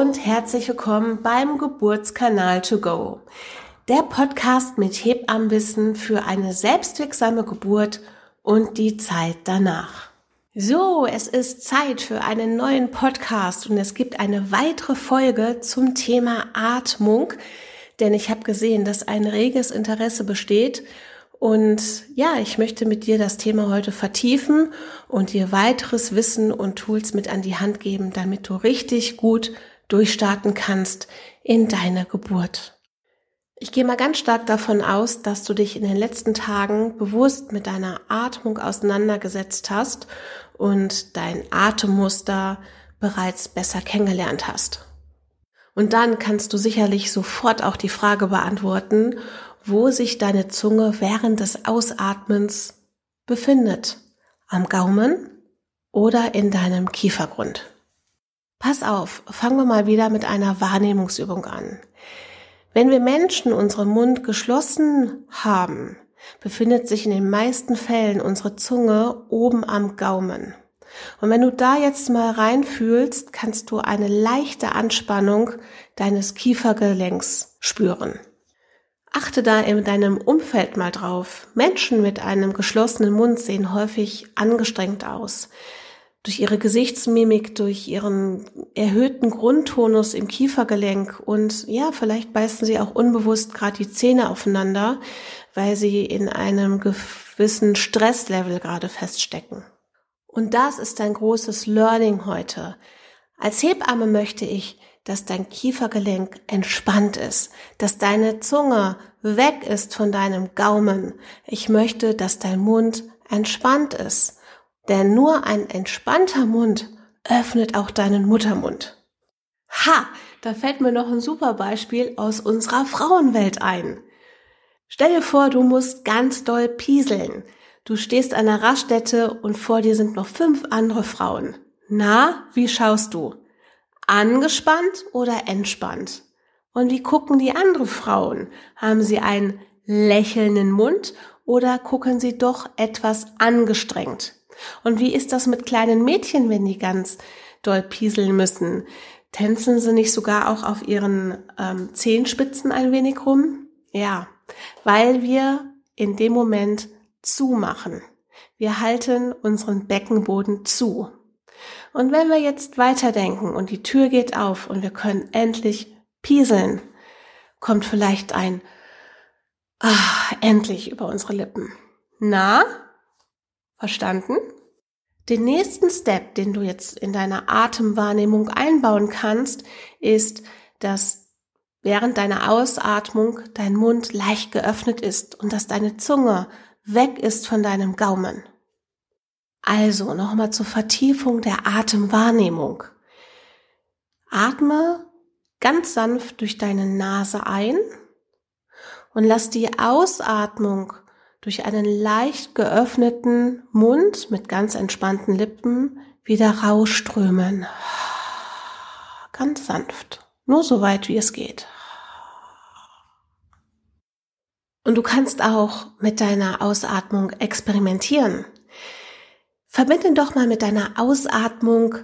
herzlich willkommen beim Geburtskanal to go. Der Podcast mit Hebammenwissen für eine selbstwirksame Geburt und die Zeit danach. So, es ist Zeit für einen neuen Podcast und es gibt eine weitere Folge zum Thema Atmung, denn ich habe gesehen, dass ein reges Interesse besteht und ja, ich möchte mit dir das Thema heute vertiefen und dir weiteres Wissen und Tools mit an die Hand geben, damit du richtig gut durchstarten kannst in deine Geburt. Ich gehe mal ganz stark davon aus, dass du dich in den letzten Tagen bewusst mit deiner Atmung auseinandergesetzt hast und dein Atemmuster bereits besser kennengelernt hast. Und dann kannst du sicherlich sofort auch die Frage beantworten, wo sich deine Zunge während des Ausatmens befindet. Am Gaumen oder in deinem Kiefergrund. Pass auf, fangen wir mal wieder mit einer Wahrnehmungsübung an. Wenn wir Menschen unseren Mund geschlossen haben, befindet sich in den meisten Fällen unsere Zunge oben am Gaumen. Und wenn du da jetzt mal reinfühlst, kannst du eine leichte Anspannung deines Kiefergelenks spüren. Achte da in deinem Umfeld mal drauf. Menschen mit einem geschlossenen Mund sehen häufig angestrengt aus. Durch ihre Gesichtsmimik, durch ihren erhöhten Grundtonus im Kiefergelenk und ja, vielleicht beißen sie auch unbewusst gerade die Zähne aufeinander, weil sie in einem gewissen Stresslevel gerade feststecken. Und das ist ein großes Learning heute. Als Hebamme möchte ich, dass dein Kiefergelenk entspannt ist, dass deine Zunge weg ist von deinem Gaumen. Ich möchte, dass dein Mund entspannt ist. Denn nur ein entspannter Mund öffnet auch deinen Muttermund. Ha, da fällt mir noch ein super Beispiel aus unserer Frauenwelt ein. Stell dir vor, du musst ganz doll pieseln. Du stehst an der Raststätte und vor dir sind noch fünf andere Frauen. Na, wie schaust du? Angespannt oder entspannt? Und wie gucken die anderen Frauen? Haben sie einen lächelnden Mund oder gucken sie doch etwas angestrengt? Und wie ist das mit kleinen Mädchen, wenn die ganz doll pieseln müssen? Tänzen sie nicht sogar auch auf ihren ähm, Zehenspitzen ein wenig rum? Ja, weil wir in dem Moment zumachen. Wir halten unseren Beckenboden zu. Und wenn wir jetzt weiterdenken und die Tür geht auf und wir können endlich pieseln, kommt vielleicht ein Ah, endlich über unsere Lippen. Na? Verstanden? Den nächsten Step, den du jetzt in deiner Atemwahrnehmung einbauen kannst, ist, dass während deiner Ausatmung dein Mund leicht geöffnet ist und dass deine Zunge weg ist von deinem Gaumen. Also nochmal zur Vertiefung der Atemwahrnehmung. Atme ganz sanft durch deine Nase ein und lass die Ausatmung durch einen leicht geöffneten Mund mit ganz entspannten Lippen wieder rausströmen. Ganz sanft. Nur so weit, wie es geht. Und du kannst auch mit deiner Ausatmung experimentieren. Verbinde doch mal mit deiner Ausatmung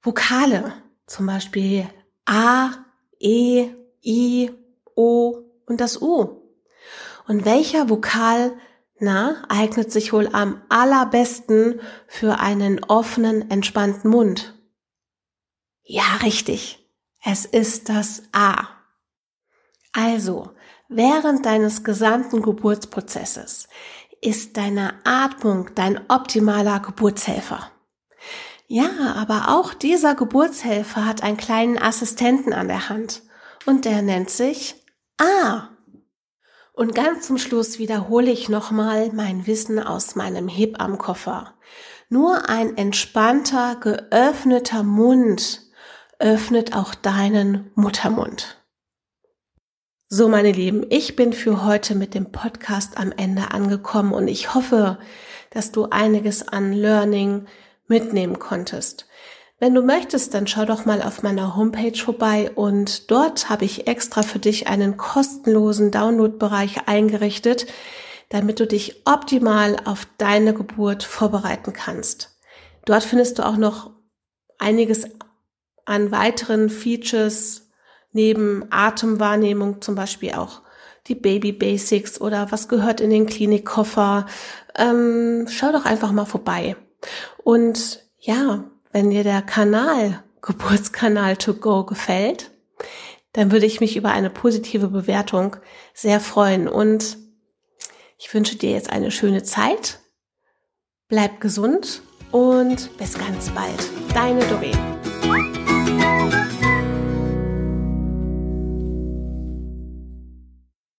Vokale, zum Beispiel A, E, I, O und das U. Und welcher Vokal, na, eignet sich wohl am allerbesten für einen offenen, entspannten Mund? Ja, richtig. Es ist das A. Also, während deines gesamten Geburtsprozesses ist deine Atmung dein optimaler Geburtshelfer. Ja, aber auch dieser Geburtshelfer hat einen kleinen Assistenten an der Hand und der nennt sich A. Und ganz zum Schluss wiederhole ich nochmal mein Wissen aus meinem Hebammenkoffer. Nur ein entspannter, geöffneter Mund öffnet auch deinen Muttermund. So, meine Lieben, ich bin für heute mit dem Podcast am Ende angekommen und ich hoffe, dass du einiges an Learning mitnehmen konntest. Wenn du möchtest, dann schau doch mal auf meiner Homepage vorbei und dort habe ich extra für dich einen kostenlosen Downloadbereich eingerichtet, damit du dich optimal auf deine Geburt vorbereiten kannst. Dort findest du auch noch einiges an weiteren Features neben Atemwahrnehmung zum Beispiel auch die Baby Basics oder was gehört in den Klinikkoffer. Ähm, schau doch einfach mal vorbei. Und ja, wenn dir der Kanal, Geburtskanal to go gefällt, dann würde ich mich über eine positive Bewertung sehr freuen. Und ich wünsche dir jetzt eine schöne Zeit. Bleib gesund und bis ganz bald. Deine Doreen.